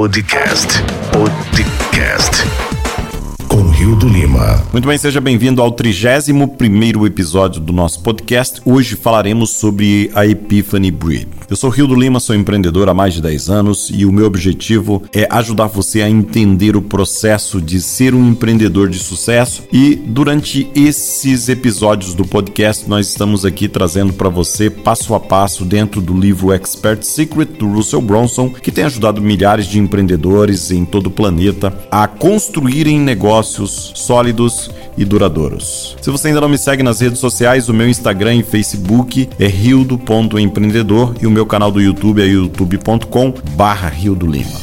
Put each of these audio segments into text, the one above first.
Podcast. Podcast. Com Rio do Lima. Muito bem, seja bem-vindo ao 31 episódio do nosso podcast. Hoje falaremos sobre a Epiphany Breed. Eu sou Rio do Lima, sou empreendedor há mais de 10 anos e o meu objetivo é ajudar você a entender o processo de ser um empreendedor de sucesso. E durante esses episódios do podcast, nós estamos aqui trazendo para você passo a passo dentro do livro Expert Secret do Russell Bronson, que tem ajudado milhares de empreendedores em todo o planeta a construírem negócios sólidos e duradouros. Se você ainda não me segue nas redes sociais, o meu Instagram e Facebook é rildo.empreendedor e o meu canal do YouTube é youtube.com barra Rio do Lima.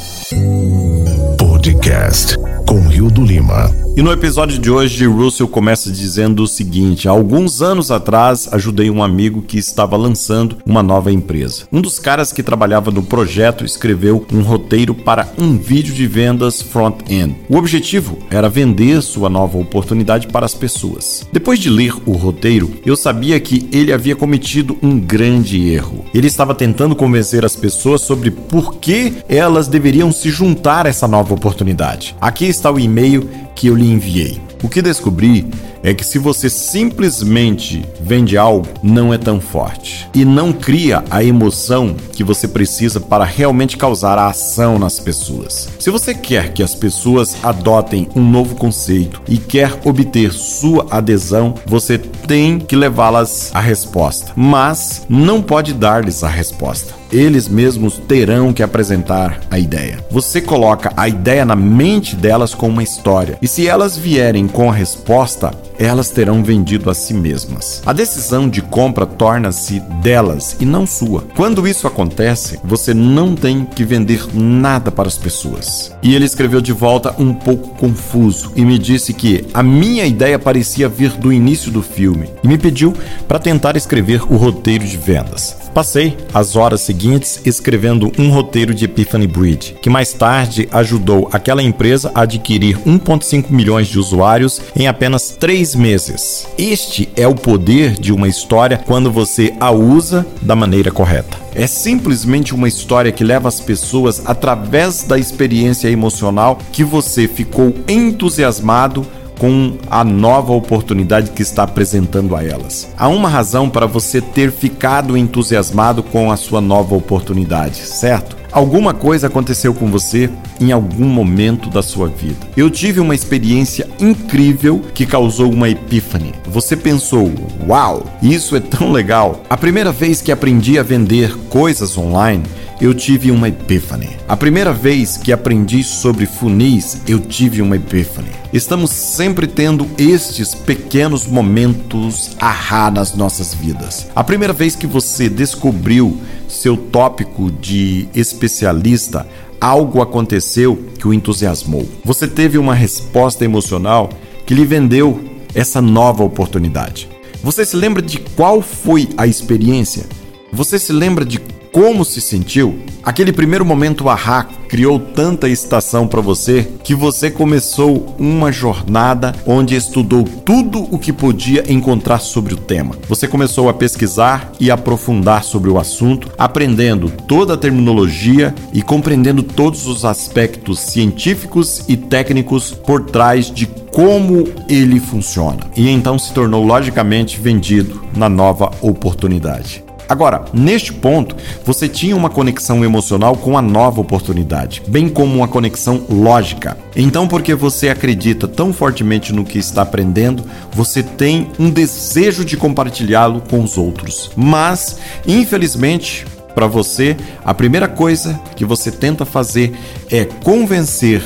Podcast com Rio do Lima. E no episódio de hoje, Russell começa dizendo o seguinte: há alguns anos atrás, ajudei um amigo que estava lançando uma nova empresa. Um dos caras que trabalhava no projeto escreveu um roteiro para um vídeo de vendas front-end. O objetivo era vender sua nova oportunidade para as pessoas. Depois de ler o roteiro, eu sabia que ele havia cometido um grande erro. Ele estava tentando convencer as pessoas sobre por que elas deveriam se juntar a essa nova oportunidade. Aqui está o e-mail que eu lhe enviei. O que descobri é que se você simplesmente vende algo, não é tão forte e não cria a emoção que você precisa para realmente causar a ação nas pessoas. Se você quer que as pessoas adotem um novo conceito e quer obter sua adesão, você tem que levá-las à resposta, mas não pode dar-lhes a resposta eles mesmos terão que apresentar a ideia. Você coloca a ideia na mente delas com uma história, e se elas vierem com a resposta, elas terão vendido a si mesmas. A decisão de compra torna-se delas e não sua. Quando isso acontece, você não tem que vender nada para as pessoas. E ele escreveu de volta um pouco confuso e me disse que a minha ideia parecia vir do início do filme e me pediu para tentar escrever o roteiro de vendas. Passei as horas seguintes escrevendo um roteiro de Epiphany Bridge, que mais tarde ajudou aquela empresa a adquirir 1,5 milhões de usuários em apenas três meses. Este é o poder de uma história quando você a usa da maneira correta. É simplesmente uma história que leva as pessoas através da experiência emocional que você ficou entusiasmado com a nova oportunidade que está apresentando a elas. Há uma razão para você ter ficado entusiasmado com a sua nova oportunidade, certo? Alguma coisa aconteceu com você em algum momento da sua vida. Eu tive uma experiência incrível que causou uma epífane. Você pensou, uau, isso é tão legal. A primeira vez que aprendi a vender coisas online, eu tive uma epífane. A primeira vez que aprendi sobre funis, eu tive uma epífane. Estamos sempre tendo estes pequenos momentos ahá nas nossas vidas. A primeira vez que você descobriu seu tópico de especialista, algo aconteceu que o entusiasmou. Você teve uma resposta emocional que lhe vendeu essa nova oportunidade. Você se lembra de qual foi a experiência? Você se lembra de como se sentiu? Aquele primeiro momento ahá criou tanta estação para você que você começou uma jornada onde estudou tudo o que podia encontrar sobre o tema. Você começou a pesquisar e aprofundar sobre o assunto, aprendendo toda a terminologia e compreendendo todos os aspectos científicos e técnicos por trás de como ele funciona. E então se tornou logicamente vendido na nova oportunidade. Agora, neste ponto, você tinha uma conexão emocional com a nova oportunidade, bem como uma conexão lógica. Então, porque você acredita tão fortemente no que está aprendendo, você tem um desejo de compartilhá-lo com os outros. Mas, infelizmente, para você, a primeira coisa que você tenta fazer é convencer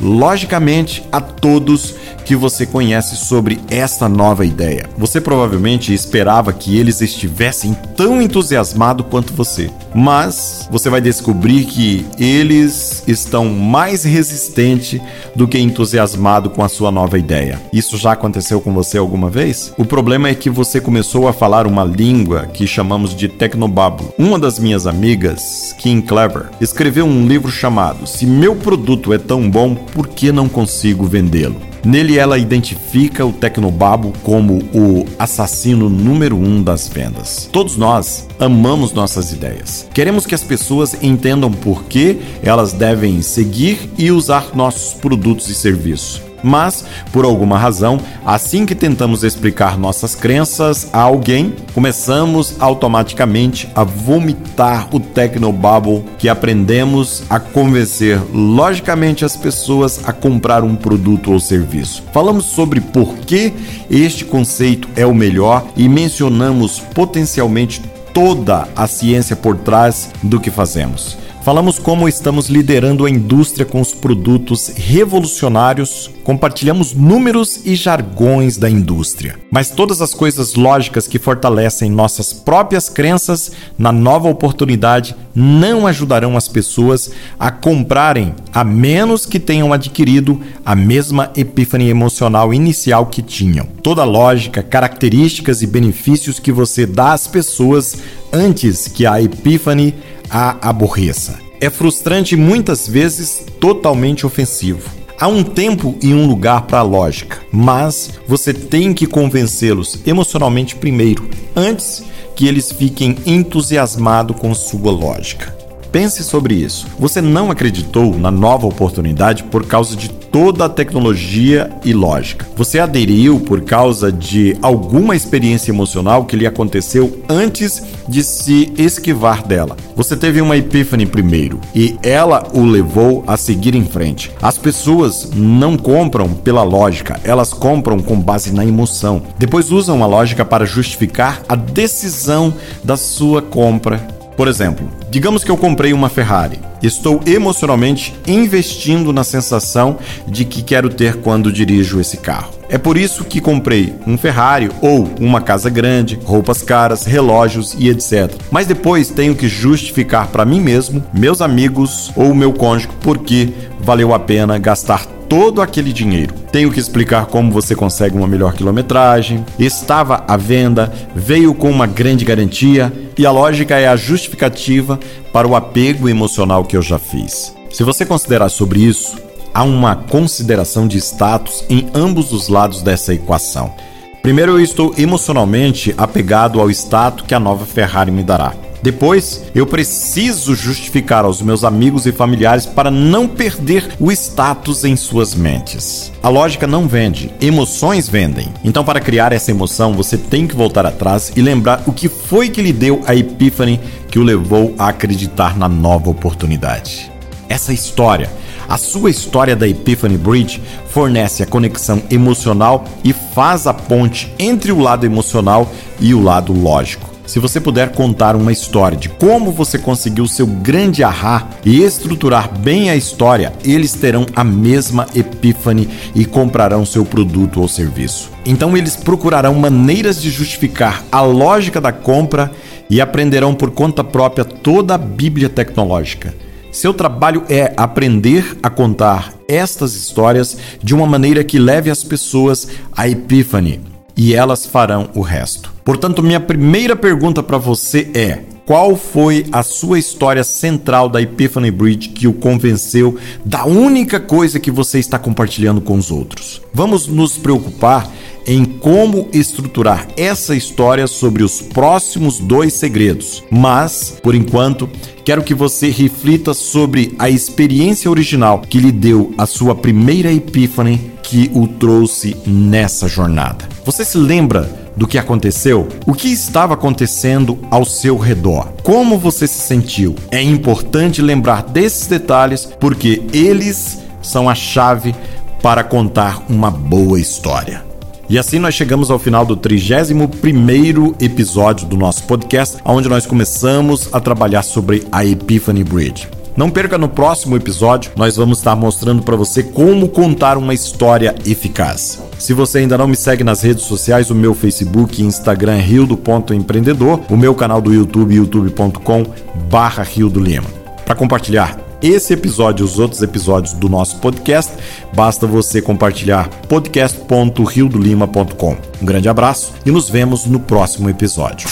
logicamente a todos que você conhece sobre esta nova ideia. Você provavelmente esperava que eles estivessem tão entusiasmados quanto você, mas você vai descobrir que eles estão mais resistentes do que entusiasmados com a sua nova ideia. Isso já aconteceu com você alguma vez? O problema é que você começou a falar uma língua que chamamos de tecnobablo. Uma das minhas amigas, Kim Clever, escreveu um livro chamado Se Meu Produto é Tão Bom, Por que Não Consigo Vendê-lo? Nele ela identifica o Tecnobabo como o assassino número um das vendas. Todos nós amamos nossas ideias. Queremos que as pessoas entendam por que elas devem seguir e usar nossos produtos e serviços. Mas, por alguma razão, assim que tentamos explicar nossas crenças a alguém, começamos automaticamente a vomitar o Technobabble que aprendemos a convencer logicamente as pessoas a comprar um produto ou serviço. Falamos sobre por que este conceito é o melhor e mencionamos potencialmente toda a ciência por trás do que fazemos. Falamos como estamos liderando a indústria com os produtos revolucionários, compartilhamos números e jargões da indústria. Mas todas as coisas lógicas que fortalecem nossas próprias crenças na nova oportunidade não ajudarão as pessoas a comprarem a menos que tenham adquirido a mesma epifania emocional inicial que tinham. Toda lógica, características e benefícios que você dá às pessoas antes que a epifania a aborreça. É frustrante e muitas vezes totalmente ofensivo. Há um tempo e um lugar para a lógica, mas você tem que convencê-los emocionalmente primeiro, antes que eles fiquem entusiasmados com sua lógica. Pense sobre isso. Você não acreditou na nova oportunidade por causa de toda a tecnologia e lógica. Você aderiu por causa de alguma experiência emocional que lhe aconteceu antes de se esquivar dela. Você teve uma epífane primeiro e ela o levou a seguir em frente. As pessoas não compram pela lógica, elas compram com base na emoção. Depois usam a lógica para justificar a decisão da sua compra por exemplo, digamos que eu comprei uma Ferrari. Estou emocionalmente investindo na sensação de que quero ter quando dirijo esse carro. É por isso que comprei um Ferrari ou uma casa grande, roupas caras, relógios e etc. Mas depois tenho que justificar para mim mesmo, meus amigos ou meu cônjuge por que valeu a pena gastar todo aquele dinheiro. Tenho que explicar como você consegue uma melhor quilometragem, estava à venda, veio com uma grande garantia e a lógica é a justificativa para o apego emocional que eu já fiz. Se você considerar sobre isso, há uma consideração de status em ambos os lados dessa equação. Primeiro, eu estou emocionalmente apegado ao status que a nova Ferrari me dará. Depois, eu preciso justificar aos meus amigos e familiares para não perder o status em suas mentes. A lógica não vende, emoções vendem. Então, para criar essa emoção, você tem que voltar atrás e lembrar o que foi que lhe deu a epífane que o levou a acreditar na nova oportunidade. Essa história, a sua história da Epiphany Bridge, fornece a conexão emocional e faz a ponte entre o lado emocional e o lado lógico. Se você puder contar uma história de como você conseguiu seu grande ahá e estruturar bem a história, eles terão a mesma epífane e comprarão seu produto ou serviço. Então eles procurarão maneiras de justificar a lógica da compra e aprenderão por conta própria toda a Bíblia tecnológica. Seu trabalho é aprender a contar estas histórias de uma maneira que leve as pessoas à epífane e elas farão o resto. Portanto, minha primeira pergunta para você é: qual foi a sua história central da Epiphany Bridge que o convenceu da única coisa que você está compartilhando com os outros? Vamos nos preocupar em como estruturar essa história sobre os próximos dois segredos. Mas, por enquanto, quero que você reflita sobre a experiência original que lhe deu a sua primeira epífane que o trouxe nessa jornada. Você se lembra do que aconteceu? O que estava acontecendo ao seu redor? Como você se sentiu? É importante lembrar desses detalhes porque eles são a chave para contar uma boa história. E assim nós chegamos ao final do 31º episódio do nosso podcast, onde nós começamos a trabalhar sobre a Epiphany Bridge. Não perca no próximo episódio, nós vamos estar mostrando para você como contar uma história eficaz. Se você ainda não me segue nas redes sociais, o meu Facebook e Instagram é rildo.empreendedor, o meu canal do YouTube, youtube.com barra Lima. Para compartilhar esse episódio e os outros episódios do nosso podcast, basta você compartilhar podcast.riodolima.com. Um grande abraço e nos vemos no próximo episódio.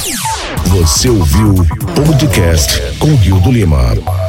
Você ouviu o podcast com Rio do Lima.